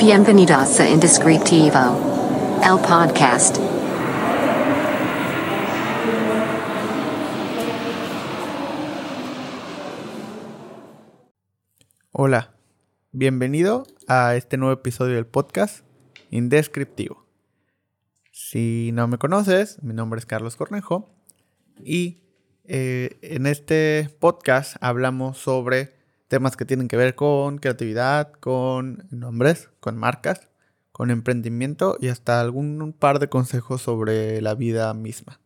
Bienvenidos a Indescriptivo, el podcast. Hola, bienvenido a este nuevo episodio del podcast Indescriptivo. Si no me conoces, mi nombre es Carlos Cornejo y eh, en este podcast hablamos sobre temas que tienen que ver con creatividad, con nombres, con marcas, con emprendimiento y hasta algún par de consejos sobre la vida misma.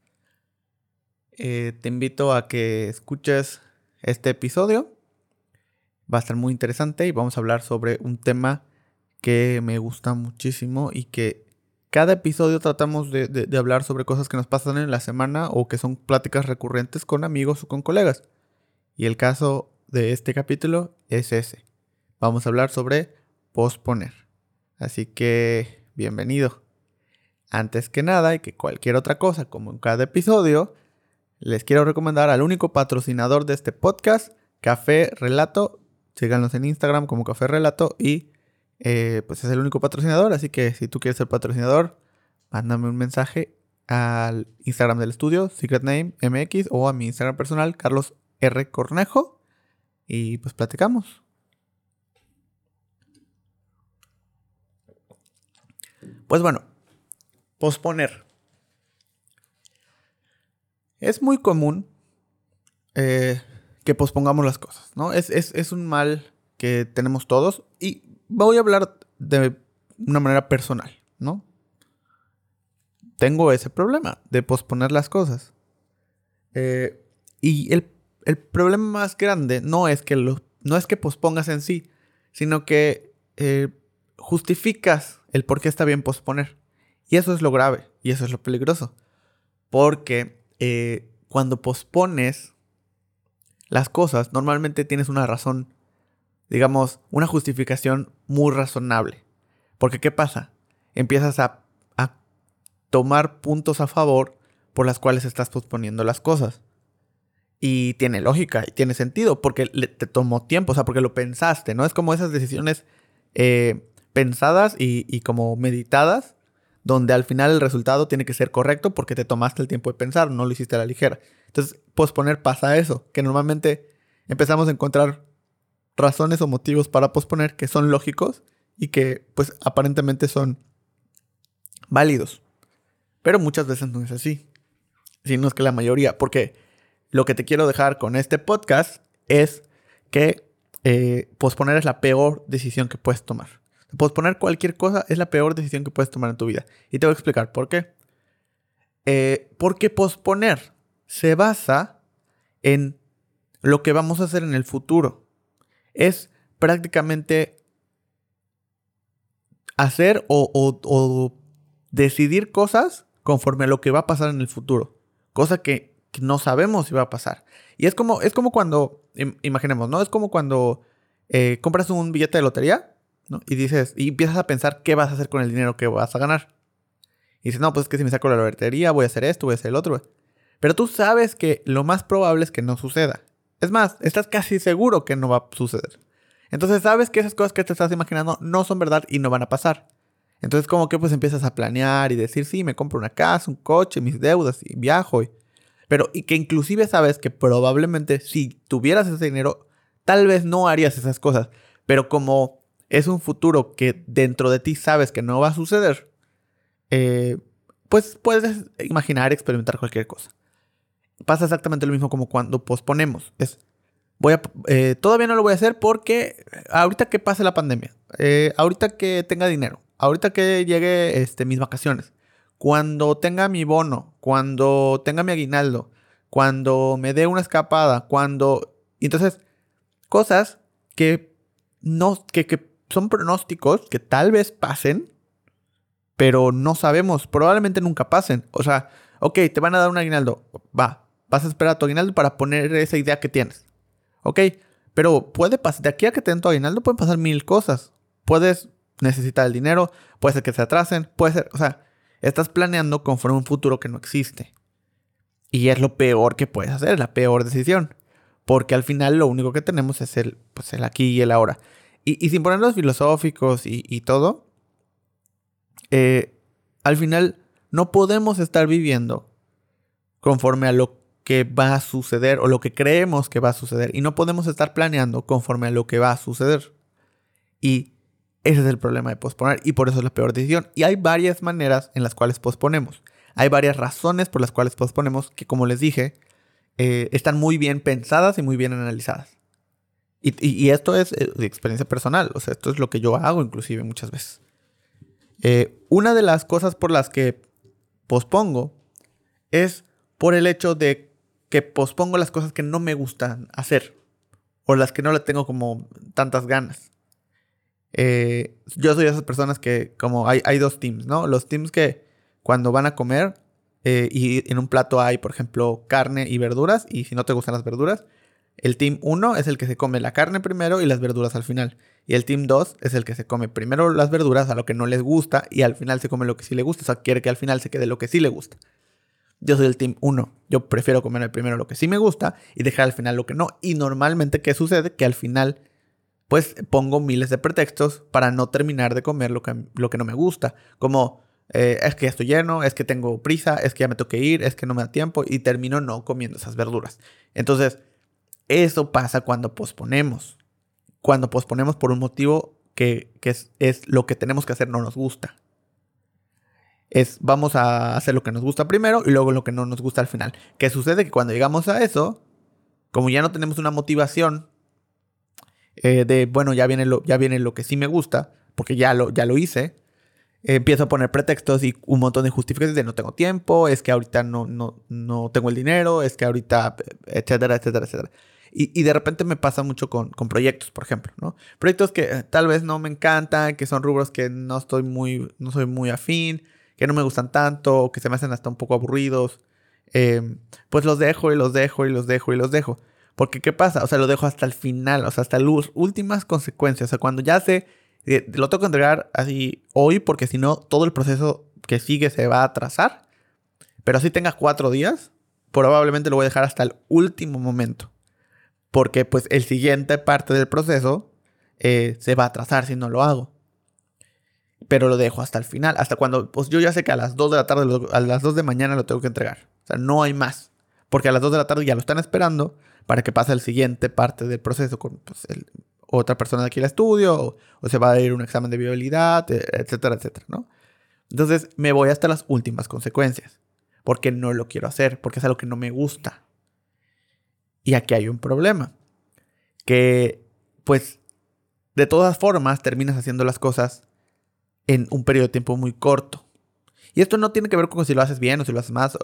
Eh, te invito a que escuches este episodio. Va a estar muy interesante y vamos a hablar sobre un tema que me gusta muchísimo y que cada episodio tratamos de, de, hablar sobre cosas que nos pasan en la semana o que son pláticas recurrentes con amigos o con colegas. Y el caso de este capítulo es ese. Vamos a hablar sobre posponer. Así que, bienvenido. Antes que nada y que cualquier otra cosa, como en cada episodio, les quiero recomendar al único patrocinador de este podcast, Café Relato. Síganlos en Instagram como Café Relato y eh, pues es el único patrocinador. Así que si tú quieres ser patrocinador, mándame un mensaje al Instagram del estudio, Secret Name MX, o a mi Instagram personal, Carlos R. Cornejo y pues platicamos. Pues bueno, posponer. Es muy común eh, que pospongamos las cosas, ¿no? Es, es, un mal que tenemos todos y voy a hablar de una manera personal, ¿no? Tengo ese problema de posponer las cosas. Eh, y el el problema más grande no es que, lo, no es que pospongas en sí, sino que eh, justificas el por qué está bien posponer. Y eso es lo grave y eso es lo peligroso. Porque eh, cuando pospones las cosas, normalmente tienes una razón, digamos, una justificación muy razonable. Porque ¿qué pasa? Empiezas a, a tomar puntos a favor por las cuales estás posponiendo las cosas. Y tiene lógica y tiene sentido porque te tomó tiempo, o sea, porque lo pensaste, ¿no? Es como esas decisiones eh, pensadas y, como meditadas, donde al final el resultado tiene que ser correcto porque te tomaste el tiempo de pensar, no lo hiciste a la ligera. Entonces, posponer pasa eso, que normalmente empezamos a encontrar razones o motivos para posponer que son lógicos y que pues aparentemente son válidos. Pero muchas veces no es así. Sino es que la mayoría, porque lo que te quiero dejar con este podcast es que eh, posponer es la peor decisión que puedes tomar. Posponer cualquier cosa es la peor decisión que puedes tomar en tu vida. Y te voy a explicar por qué. Eh, porque posponer se basa en lo que vamos a hacer en el futuro. Es prácticamente hacer o, o, decidir cosas conforme a lo que va a pasar en el futuro. Cosa que no sabemos si va a pasar. Y es como, es como cuando, imaginemos, ¿no? Es como cuando eh, compras un billete de lotería, ¿no? Y dices, y empiezas a pensar qué vas a hacer con el dinero que vas a ganar. Y dices, no, pues es que si me saco la lotería, voy a hacer esto, voy a hacer el otro. Pero tú sabes que lo más probable es que no suceda. Es más, estás casi seguro que no va a suceder. Entonces sabes que esas cosas que te estás imaginando no son verdad y no van a pasar. Entonces como que pues empiezas a planear y decir, sí, me compro una casa, un coche, mis deudas y viajo. Y pero y que inclusive sabes que probablemente si tuvieras ese dinero, tal vez no harías esas cosas. Pero como es un futuro que dentro de ti sabes que no va a suceder, eh, pues puedes imaginar, experimentar cualquier cosa. Pasa exactamente lo mismo como cuando posponemos. Es, voy a, eh, todavía no lo voy a hacer porque ahorita que pase la pandemia, eh, ahorita que tenga dinero, ahorita que llegue este, mis vacaciones, cuando tenga mi bono, cuando tenga mi aguinaldo, cuando me dé una escapada, cuando... Entonces, cosas que, no, que, que son pronósticos que tal vez pasen, pero no sabemos, probablemente nunca pasen. O sea, ok, te van a dar un aguinaldo, va, vas a esperar a tu aguinaldo para poner esa idea que tienes. Ok, pero puede pasar, de aquí a que te den tu aguinaldo pueden pasar mil cosas. Puedes necesitar el dinero, puede ser que se atrasen, puede ser, o sea, Estás planeando conforme un futuro que no existe. Y es lo peor que puedes hacer, la peor decisión. Porque al final lo único que tenemos es el, pues el aquí y el ahora. y, sin ponerlos filosóficos y, y todo, eh, al final no podemos estar viviendo conforme a lo que va a suceder o lo que creemos que va a suceder. Y no podemos estar planeando conforme a lo que va a suceder. Y ese es el problema de posponer y por eso es la peor decisión. Y hay varias maneras en las cuales posponemos. Hay varias razones por las cuales posponemos que, como les dije, eh, están muy bien pensadas y muy bien analizadas. Y, esto es eh, de experiencia personal, o sea, esto es lo que yo hago inclusive muchas veces. Eh, una de las cosas por las que pospongo es por el hecho de que pospongo las cosas que no me gustan hacer o las que no le tengo como tantas ganas. yo soy de esas personas que como hay, hay dos teams, ¿no? Los teams que cuando van a comer eh, y en un plato hay, por ejemplo, carne y verduras, y si no te gustan las verduras, el team 1 es el que se come la carne primero y las verduras al final. Y el team 2 es el que se come primero las verduras a lo que no les gusta y al final se come lo que sí le gusta. O sea, quiere que al final se quede lo que sí le gusta. Yo soy el team 1. Yo prefiero comer primero lo que sí me gusta y dejar al final lo que no. Y normalmente, ¿qué sucede? Que al final, pues pongo miles de pretextos para no terminar de comer lo que, lo que no me gusta. Como eh, es que ya estoy lleno, es que tengo prisa, es que ya me tengo que ir, es que no me da tiempo y termino no comiendo esas verduras. Entonces, eso pasa cuando posponemos. Cuando posponemos por un motivo que, es, es, lo que tenemos que hacer no nos gusta. Es vamos a hacer lo que nos gusta primero y luego lo que no nos gusta al final. ¿Qué sucede? Que cuando llegamos a eso, como ya no tenemos una motivación eh, de, bueno, ya viene, lo, ya viene lo que sí me gusta, porque ya lo, ya lo hice, empiezo a poner pretextos y un montón de justificaciones de no tengo tiempo, es que ahorita no, no, no tengo el dinero, es que ahorita, etcétera, etcétera, etcétera. Y, y de repente me pasa mucho con, con, proyectos, por ejemplo, ¿no? Proyectos que eh, tal vez no me encantan, que son rubros que no estoy muy, no soy muy afín, que no me gustan tanto, que se me hacen hasta un poco aburridos. Em, pues los dejo y los dejo y los dejo y los dejo. Porque ¿qué pasa? O sea, lo dejo hasta el final, o sea, hasta las últimas consecuencias. O sea, cuando ya sé lo tengo que entregar así hoy porque si no, todo el proceso que sigue se va a atrasar. Pero así tenga cuatro días, probablemente lo voy a dejar hasta el último momento. Porque pues el siguiente parte del proceso eh, se va a atrasar si no lo hago. Pero lo dejo hasta el final, hasta cuando, pues yo ya sé que a las 2 de la tarde, a las 2 de mañana lo tengo que entregar. O sea, no hay más. Porque a las 2 de la tarde ya lo están esperando para que pase el siguiente parte del proceso pues, otra persona de aquí al estudio, o, se va a ir un examen de viabilidad, e, etcétera, etcétera, ¿no? Entonces me voy hasta las últimas consecuencias, porque no lo quiero hacer, porque es algo que no me gusta. Y aquí hay un problema, que pues de todas formas terminas haciendo las cosas en un periodo de tiempo muy corto. Y esto no tiene que ver con si lo haces bien o si lo haces más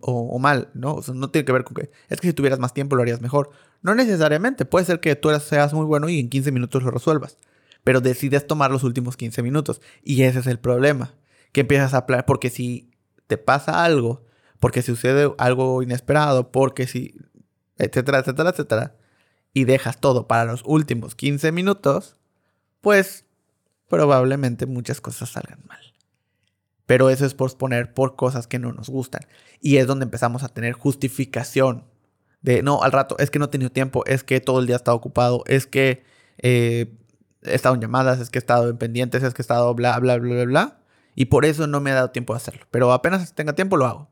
o, mal, ¿no? O sea, no tiene que ver con que es que si tuvieras más tiempo lo harías mejor. No necesariamente. Puede ser que tú seas muy bueno y en 15 minutos lo resuelvas. Pero decides tomar los últimos 15 minutos. Y ese es el problema. Que empiezas a planear. Porque si te pasa algo, porque si sucede algo inesperado, porque si. etcétera, etcétera, etcétera. Y dejas todo para los últimos 15 minutos, pues probablemente muchas cosas salgan mal. Pero eso es posponer por cosas que no nos gustan. Y es donde empezamos a tener justificación. De, no, al rato, es que no he tenido tiempo, es que todo el día he estado ocupado, es que eh, he estado en llamadas, es que he estado en pendientes, es que he estado bla, bla, bla, bla, bla. Y por eso no me ha dado tiempo de hacerlo. Pero apenas tenga tiempo lo hago.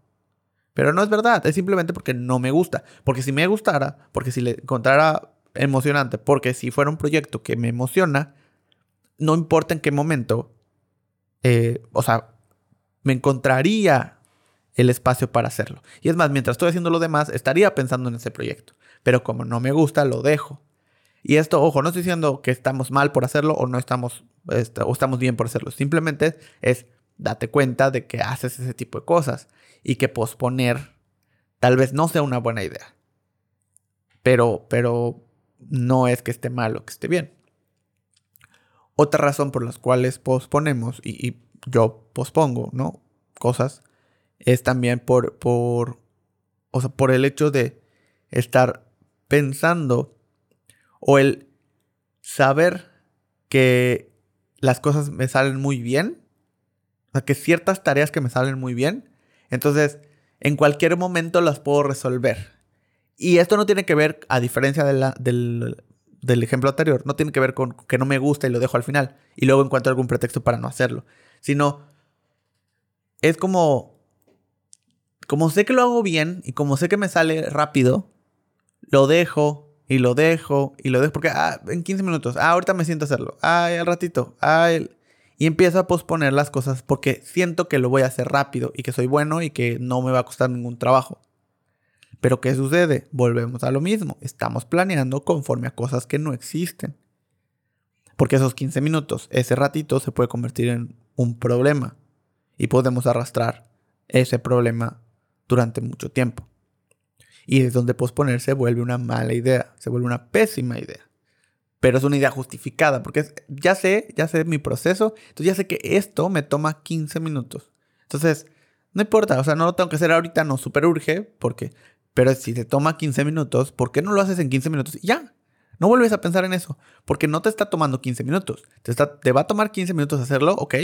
Pero no es verdad, es simplemente porque no me gusta. Porque si me gustara, porque si le encontrara emocionante, porque si fuera un proyecto que me emociona, no importa en qué momento, eh, o sea, me encontraría el espacio para hacerlo. Y es más, mientras estoy haciendo lo demás, estaría pensando en ese proyecto. Pero como no me gusta, lo dejo. Y esto, ojo, no estoy diciendo que estamos mal por hacerlo o no estamos, este, o estamos bien por hacerlo. Simplemente es date cuenta de que haces ese tipo de cosas y que posponer tal vez no sea una buena idea. Pero, pero no es que esté mal o que esté bien. Otra razón por las cuales posponemos y yo pospongo, ¿no? Cosas, es también por, por, o sea, por el hecho de estar pensando o el saber que las cosas me salen muy bien, o sea, que ciertas tareas que me salen muy bien, entonces en cualquier momento las puedo resolver. Y esto no tiene que ver, a diferencia del, del ejemplo anterior no tiene que ver con que no me gusta y lo dejo al final y luego encuentro algún pretexto para no hacerlo, sino es como como sé que lo hago bien y como sé que me sale rápido, lo dejo y lo dejo y lo dejo porque ah, en 15 minutos, ah, ahorita me siento a hacerlo, ah, al ratito, ah, y empiezo a posponer las cosas porque siento que lo voy a hacer rápido y que soy bueno y que no me va a costar ningún trabajo. Pero ¿qué sucede? Volvemos a lo mismo. Estamos planeando conforme a cosas que no existen. Porque esos 15 minutos, ese ratito, se puede convertir en un problema. Y podemos arrastrar ese problema durante mucho tiempo. Y es donde posponer se vuelve una mala idea, se vuelve una pésima idea. Pero es una idea justificada, porque ya sé, ya sé mi proceso, entonces ya sé que esto me toma 15 minutos. Entonces, no importa, o sea, no lo tengo que hacer ahorita, no super urge, porque pero si te toma 15 minutos, ¿por qué no lo haces en 15 minutos? Y ya, no vuelves a pensar en eso, porque no te está tomando 15 minutos. Te, va a tomar 15 minutos hacerlo, ok,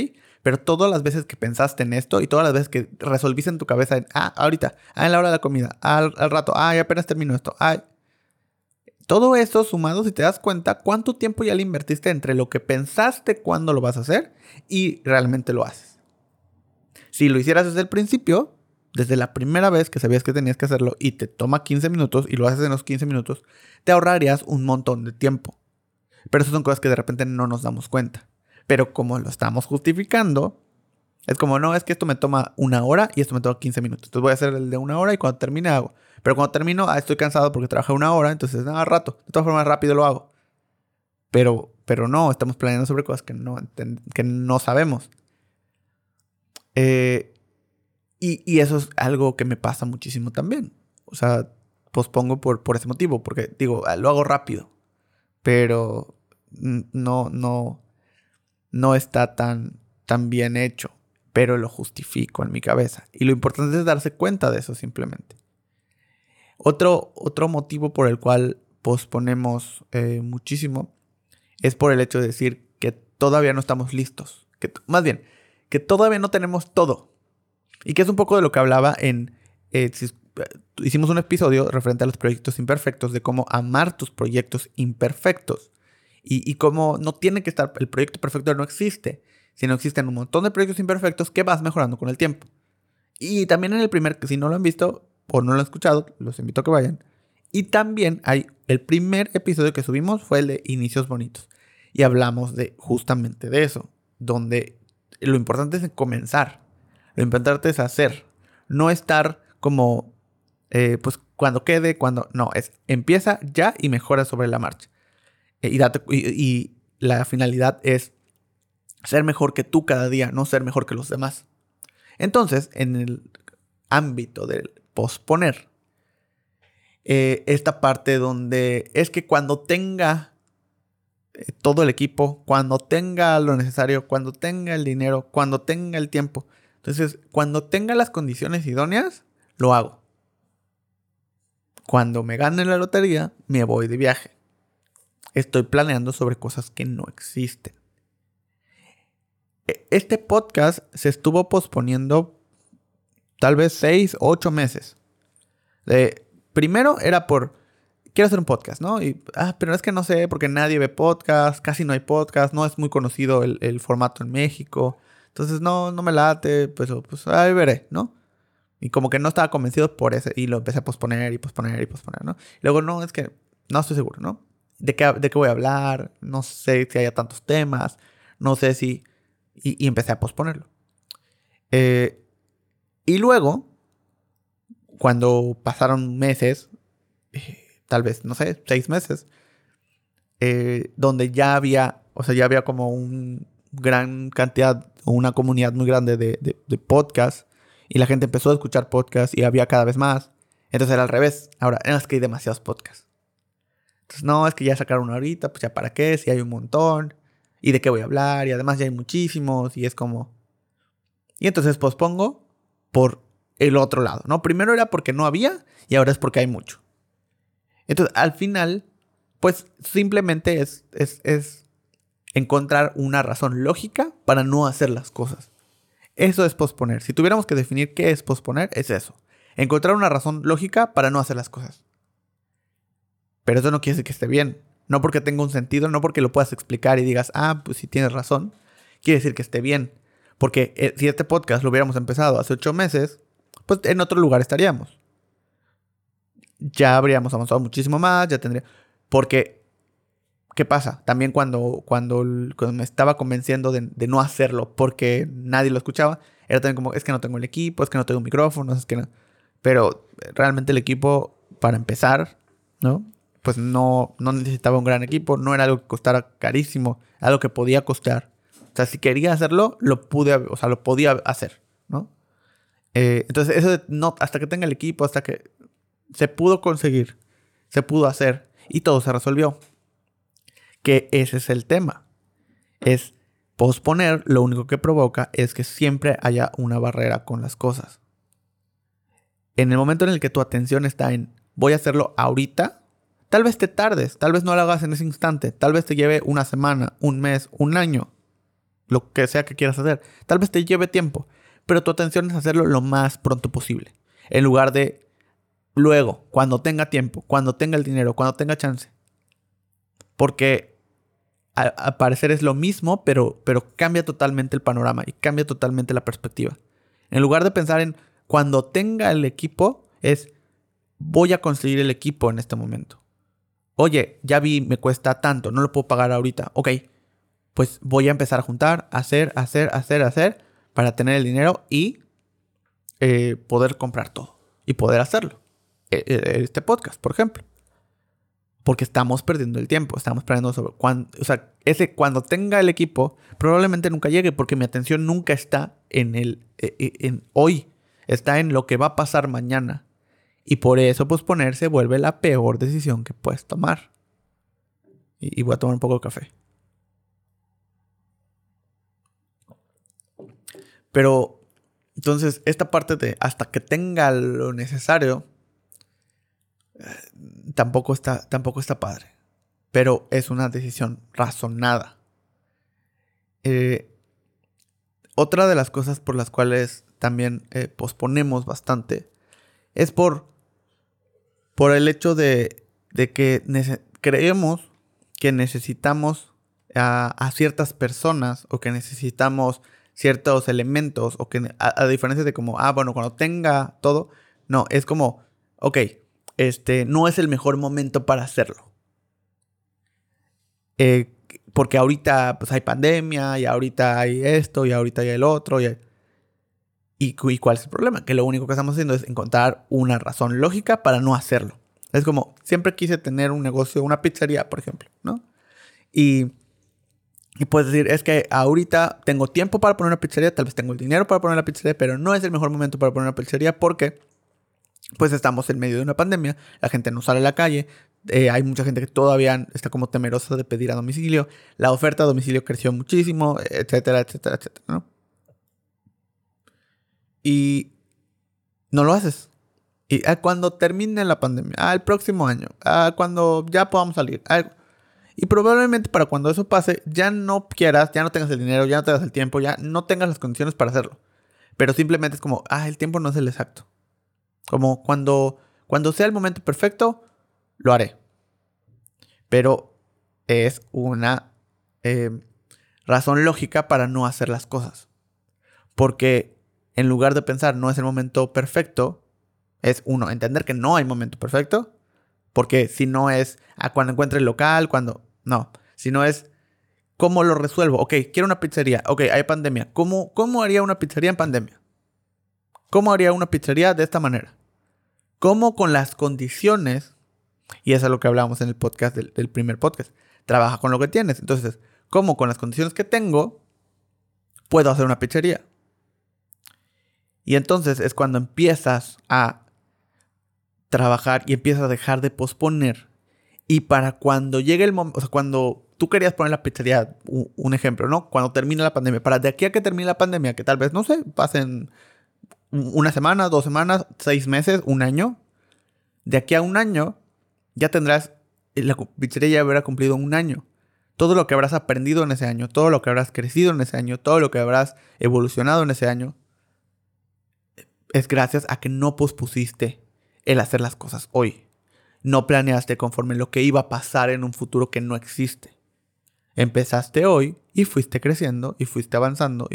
pero todas las veces que pensaste en esto y todas las veces que resolviste en tu cabeza, ah, ahorita, ah, en la hora de la comida, al, rato, ah, apenas termino esto, ah. Todo eso sumado, si te das cuenta, cuánto tiempo ya le invertiste entre lo que pensaste cuando lo vas a hacer y realmente lo haces. Si lo hicieras desde el principio, desde la primera vez que sabías que tenías que hacerlo y te toma 15 minutos y lo haces en los 15 minutos, te ahorrarías un montón de tiempo. Pero esas son cosas que de repente no nos damos cuenta. Pero como lo estamos justificando, es como, no, es que esto me toma una hora y esto me toma 15 minutos. Entonces voy a hacer el de una hora y cuando termine hago. Pero cuando termino, ah, estoy cansado porque trabajé una hora, entonces nada, rato. De todas formas, rápido lo hago. Pero, pero no, estamos planeando sobre cosas que no, que no sabemos. Eh, y, eso es algo que me pasa muchísimo también. O sea, pospongo por, por ese motivo, porque digo, ah, lo hago rápido, pero no, no, no está tan, tan bien hecho, pero lo justifico en mi cabeza. Y lo importante es darse cuenta de eso simplemente. Otro, otro motivo por el cual posponemos eh, muchísimo es por el hecho de decir que todavía no estamos listos. Que, más bien, que todavía no tenemos todo. Y que es un poco de lo que hablaba en... Eh, hicimos un episodio referente a los proyectos imperfectos, de cómo amar tus proyectos imperfectos. Y, y cómo no tiene que estar, el proyecto perfecto no existe, sino existen un montón de proyectos imperfectos que vas mejorando con el tiempo. Y también en el primer, si no lo han visto o no lo han escuchado, los invito a que vayan. Y también hay, el primer episodio que subimos fue el de Inicios Bonitos. Y hablamos de justamente de eso, donde lo importante es comenzar. Lo importante es hacer, no estar como, eh, pues cuando quede, cuando... No, es empieza ya y mejora sobre la marcha. Eh, y, la finalidad es ser mejor que tú cada día, no ser mejor que los demás. Entonces, en el ámbito del posponer, eh, esta parte donde es que cuando tenga todo el equipo, cuando tenga lo necesario, cuando tenga el dinero, cuando tenga el tiempo, entonces, cuando tenga las condiciones idóneas, lo hago. Cuando me gane la lotería, me voy de viaje. Estoy planeando sobre cosas que no existen. E, este podcast se estuvo posponiendo tal vez seis o ocho meses. primero era por, quiero hacer un podcast, ¿no? Y, ah, pero es que no sé, porque nadie ve podcast, casi no hay podcast, no es muy conocido el formato en México. Entonces no, no me late, pues, pues ahí veré, ¿no? Y como que no estaba convencido por ese, y lo empecé a posponer y posponer y posponer, ¿no? Y luego, no, es que no estoy seguro, ¿no? ¿De qué, de qué voy a hablar? No sé si haya tantos temas, no sé si... Y, empecé a posponerlo. Eh, y luego, cuando pasaron meses, eh, tal vez, no sé, seis meses, eh, donde ya había, o sea, ya había como un gran cantidad una comunidad muy grande de, de, podcasts y la gente empezó a escuchar podcasts y había cada vez más. Entonces era al revés. Ahora, es que hay demasiados podcasts. Entonces, no, es que ya sacaron uno ahorita, pues ya para qué, si hay un montón. ¿Y de qué voy a hablar? Y además ya hay muchísimos y es como... Y entonces pospongo por el otro lado, ¿no? Primero era porque no había y ahora es porque hay mucho. Entonces, al final, pues simplemente es, es encontrar una razón lógica para no hacer las cosas. Eso es posponer. Si tuviéramos que definir qué es posponer, es eso. Encontrar una razón lógica para no hacer las cosas. Pero eso no quiere decir que esté bien. No porque tenga un sentido, no porque lo puedas explicar y digas, ah, pues si tienes razón, quiere decir que esté bien. Porque eh, si este podcast lo hubiéramos empezado hace ocho meses, pues en otro lugar estaríamos. Ya habríamos avanzado muchísimo más, ya tendría... Porque, ¿qué pasa? También cuando, cuando, me estaba convenciendo de, no hacerlo porque nadie lo escuchaba, era también como, es que no tengo el equipo, es que no tengo micrófono, es que no... Pero realmente el equipo, para empezar, ¿no? Pues no, no necesitaba un gran equipo, no era algo que costara carísimo, algo que podía costar. O sea, si quería hacerlo, lo pude, o sea, lo podía hacer, ¿no? Eh, entonces, eso de no, hasta que tenga el equipo, hasta que se pudo conseguir, se pudo hacer y todo se resolvió. Que ese es el tema. Es posponer, lo único que provoca es que siempre haya una barrera con las cosas. En el momento en el que tu atención está en voy a hacerlo ahorita, tal vez te tardes, tal vez no lo hagas en ese instante, tal vez te lleve una semana, un mes, un año, lo que sea que quieras hacer, tal vez te lleve tiempo, pero tu atención es hacerlo lo más pronto posible, en lugar de luego, cuando tenga tiempo, cuando tenga el dinero, cuando tenga chance. Porque al parecer es lo mismo, pero, pero cambia totalmente el panorama y cambia totalmente la perspectiva. En lugar de pensar en cuando tenga el equipo, es voy a conseguir el equipo en este momento. Oye, ya vi, me cuesta tanto, no lo puedo pagar ahorita. Ok, pues voy a empezar a juntar, hacer, hacer, hacer, hacer, para tener el dinero y eh, poder comprar todo y poder hacerlo. E, e, este podcast, por ejemplo. Porque estamos perdiendo el tiempo, estamos perdiendo sobre cuando, o sea, ese cuando tenga el equipo probablemente nunca llegue porque mi atención nunca está en el e, en hoy, está en lo que va a pasar mañana. Y por eso posponerse vuelve la peor decisión que puedes tomar. Y, voy a tomar un poco de café. Pero, entonces, esta parte de hasta que tenga lo necesario, tampoco, está, tampoco está padre. Pero es una decisión razonada. Eh, otra de las cosas por las cuales también eh, posponemos bastante es por por el hecho de, que creemos que necesitamos a, ciertas personas o que necesitamos ciertos elementos o que a, diferencia de como, ah, bueno, cuando tenga todo, no, es como, ok, este, no es el mejor momento para hacerlo. Eh, porque ahorita pues hay pandemia y ahorita hay esto y ahorita hay el otro y, y, cuál es el problema? Que lo único que estamos haciendo es encontrar una razón lógica para no hacerlo. Es como, siempre quise tener un negocio, una pizzería, por ejemplo, ¿no? Y, y puedes decir, es que ahorita tengo tiempo para poner una pizzería, tal vez tengo el dinero para poner la pizzería, pero no es el mejor momento para poner una pizzería porque pues estamos en medio de una pandemia, la gente no sale a la calle, eh, hay mucha gente que todavía está como temerosa de pedir a domicilio, la oferta a domicilio creció muchísimo, etcétera, etcétera, etcétera, ¿no? Y no lo haces. Y ah, cuando termine la pandemia, ah, el próximo año, ah, cuando ya podamos salir. Ah, y probablemente para cuando eso pase, ya no quieras, ya no tengas el dinero, ya no tengas el tiempo, ya no tengas las condiciones para hacerlo. Pero simplemente es como, ah, el tiempo no es el exacto. Como cuando, cuando sea el momento perfecto, lo haré. Pero es una eh, razón lógica para no hacer las cosas. Porque en lugar de pensar no es el momento perfecto, es uno, entender que no hay momento perfecto. Porque si no es a cuando encuentre el local, cuando. No. Si no es cómo lo resuelvo. Ok, quiero una pizzería. Ok, hay pandemia. ¿Cómo, cómo haría una pizzería en pandemia? ¿Cómo haría una pizzería de esta manera? ¿Cómo con las condiciones? Y eso es lo que hablábamos en el podcast del, primer podcast. Trabaja con lo que tienes. Entonces, ¿cómo con las condiciones que tengo puedo hacer una pizzería? Y entonces es cuando empiezas a trabajar y empiezas a dejar de posponer. Y para cuando llegue el momento, o sea, cuando tú querías poner la pizzería, un ejemplo, ¿no? Cuando termine la pandemia, para de aquí a que termine la pandemia, que tal vez, no sé, pasen una semana, dos semanas, seis meses, un año, de aquí a un año ya tendrás, la pizzería ya habrá cumplido un año. Todo lo que habrás aprendido en ese año, todo lo que habrás crecido en ese año, todo lo que habrás evolucionado en ese año, es gracias a que no pospusiste el hacer las cosas hoy. no planeaste conforme lo que iba a pasar en un futuro que no existe. Empezaste hoy y fuiste creciendo y fuiste avanzando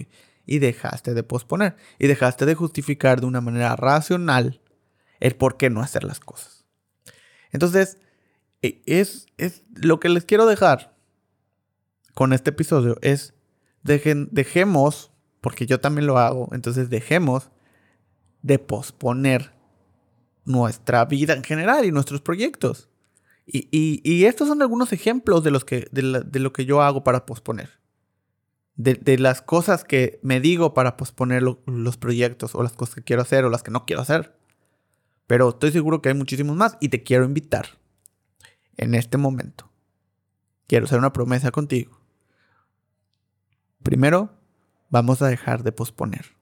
y dejaste de posponer y dejaste de justificar de una manera racional el por qué no hacer las cosas. Entonces, e, es, es lo que les quiero dejar con este episodio es dejen, dejemos, porque yo también lo hago, entonces dejemos de posponer nuestra vida en general y nuestros proyectos. Y, estos son algunos ejemplos de, los que, de, lo que yo hago para posponer. De, las cosas que me digo para posponer los proyectos o las cosas que quiero hacer o las que no quiero hacer. Pero estoy seguro que hay muchísimos más y te quiero invitar en este momento. Quiero hacer una promesa contigo. Primero, vamos a dejar de posponer.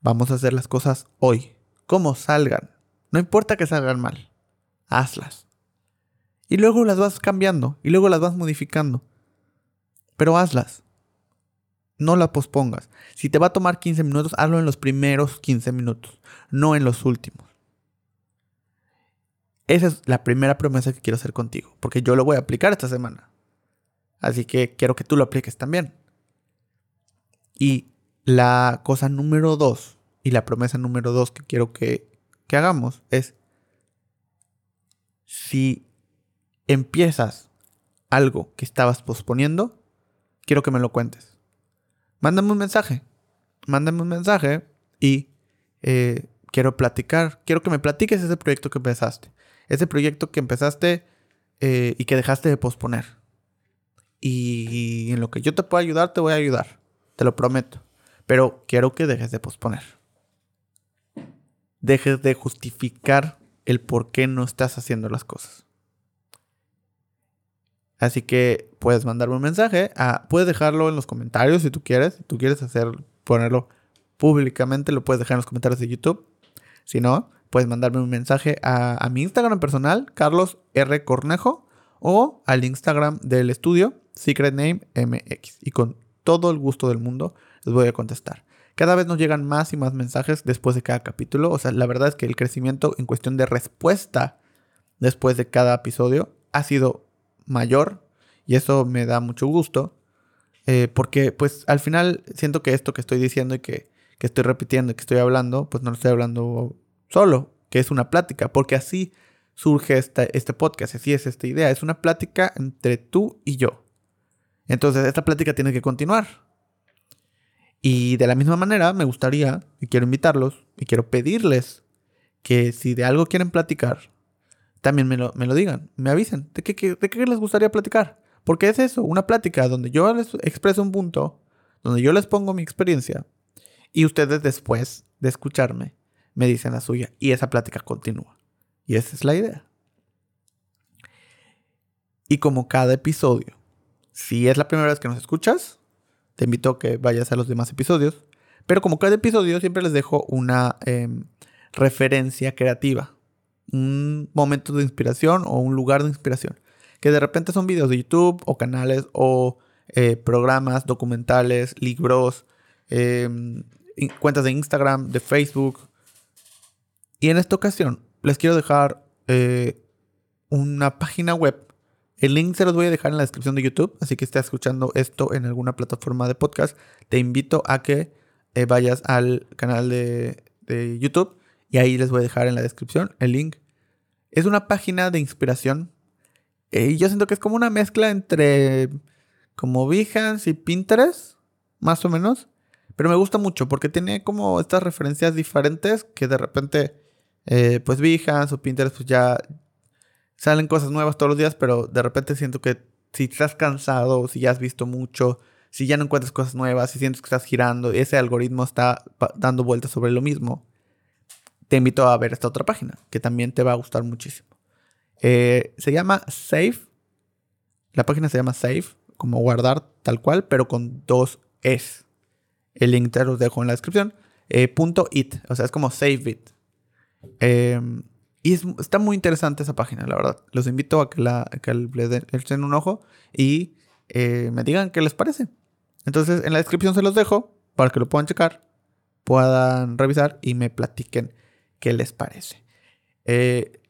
Vamos a hacer las cosas hoy, como salgan. No importa que salgan mal, hazlas. Y luego las vas cambiando y luego las vas modificando. Pero hazlas. No las pospongas. Si te va a tomar 15 minutos, hazlo en los primeros 15 minutos, no en los últimos. Esa es la primera promesa que quiero hacer contigo, porque yo lo voy a aplicar esta semana. Así que quiero que tú lo apliques también. Y la cosa número dos, y la promesa número dos que quiero que, que hagamos es, si empiezas algo que estabas posponiendo, quiero que me lo cuentes. Mándame un mensaje. Mándame un mensaje y eh, quiero platicar. Quiero que me platiques ese proyecto que empezaste. Ese proyecto que empezaste eh, y que dejaste de posponer. Y en lo que yo te pueda ayudar, te voy a ayudar. Te lo prometo. Pero quiero que dejes de posponer. Dejes de justificar el por qué no estás haciendo las cosas. Así que puedes mandarme un mensaje. puedes dejarlo en los comentarios si tú quieres. Si tú quieres hacer, ponerlo públicamente, lo puedes dejar en los comentarios de YouTube. Si no, puedes mandarme un mensaje a, mi Instagram personal, Carlos R. Cornejo, o al Instagram del estudio, Secret Name MX. Y con todo el gusto del mundo les voy a contestar. Cada vez nos llegan más y más mensajes después de cada capítulo. O sea, la verdad es que el crecimiento en cuestión de respuesta después de cada episodio ha sido mayor y eso me da mucho gusto eh, porque pues al final siento que esto que estoy diciendo y que, que estoy repitiendo y que estoy hablando pues no lo estoy hablando solo, que es una plática, porque así surge este podcast, así es esta idea, es una plática entre tú y yo. Entonces esta plática tiene que continuar. Y de la misma manera me gustaría, y quiero invitarlos, y quiero pedirles que si de algo quieren platicar, también me lo, digan, me avisen. ¿De qué, ¿De qué les gustaría platicar? Porque es eso, una plática donde yo les expreso un punto, donde yo les pongo mi experiencia y ustedes después de escucharme me dicen la suya y esa plática continúa. Y esa es la idea. Y como cada episodio, si es la primera vez que nos escuchas, te invito a que vayas a los demás episodios. Pero como cada episodio siempre les dejo una em, referencia creativa un momento de inspiración o un lugar de inspiración. Que de repente son videos de YouTube o canales o eh, programas, documentales, libros, em, cuentas de Instagram, de Facebook. Y en esta ocasión les quiero dejar eh, una página web. El link se los voy a dejar en la descripción de YouTube, así que estés escuchando esto en alguna plataforma de podcast, te invito a que eh, vayas al canal de, de YouTube y ahí les voy a dejar en la descripción el link. Es una página de inspiración. Eh, y yo siento que es como una mezcla entre como Behance y Pinterest, más o menos. Pero me gusta mucho porque tiene como estas referencias diferentes que de repente, eh, pues Behance o Pinterest, pues ya salen cosas nuevas todos los días, pero de repente siento que si estás cansado, si ya has visto mucho, si ya no encuentras cosas nuevas, si sientes que estás girando, ese algoritmo está dando vueltas sobre lo mismo te invito a ver esta otra página, que también te va a gustar muchísimo. Eh, se llama Safe. La página se llama Safe, como guardar tal cual, pero con dos es. El link te lo dejo en la descripción. Eh, punto .it, o sea, es como Save It. Em, y está muy interesante esa página, la verdad. Los invito a que, la, que le den un ojo y eh, me digan qué les parece. Entonces, en la descripción se los dejo para que lo puedan checar, puedan revisar y me platiquen ¿Qué les parece? Eh,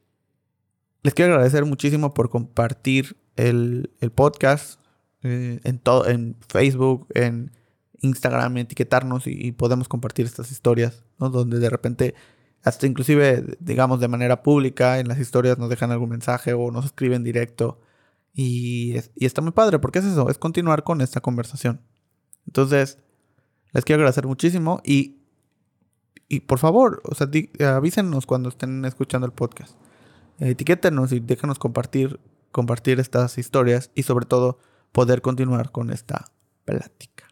les quiero agradecer muchísimo por compartir el, podcast eh, en, todo, en Facebook, en Instagram, etiquetarnos y, podemos compartir estas historias, ¿no? Donde de repente, hasta inclusive, digamos, de manera pública, en las historias nos dejan algún mensaje o nos escriben directo. Y, y está muy padre, porque es eso, es continuar con esta conversación. Entonces, les quiero agradecer muchísimo y, y por favor, o sea, avísenos cuando estén escuchando el podcast. etiquétenos y déjanos compartir, compartir estas historias y sobre todo poder continuar con esta plática.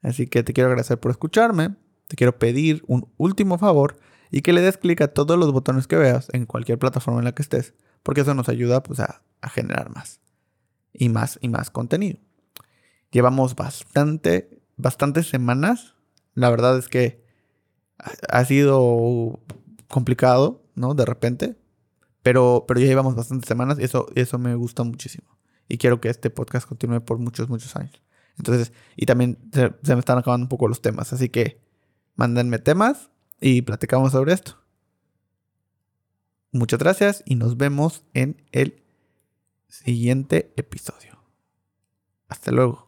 Así que te quiero agradecer por escucharme, te quiero pedir un último favor y que le des clic a todos los botones que veas en cualquier plataforma en la que estés, porque eso nos ayuda pues, a, a generar más y más y más contenido. Llevamos bastante, bastantes semanas. La verdad es que ha sido complicado, ¿no? De repente. Pero, pero ya llevamos bastantes semanas y eso, eso me gusta muchísimo. Y quiero que este podcast continúe por muchos, muchos años. Entonces, y también se, se me están acabando un poco los temas. Así que mándenme temas y platicamos sobre esto. Muchas gracias y nos vemos en el siguiente episodio. Hasta luego.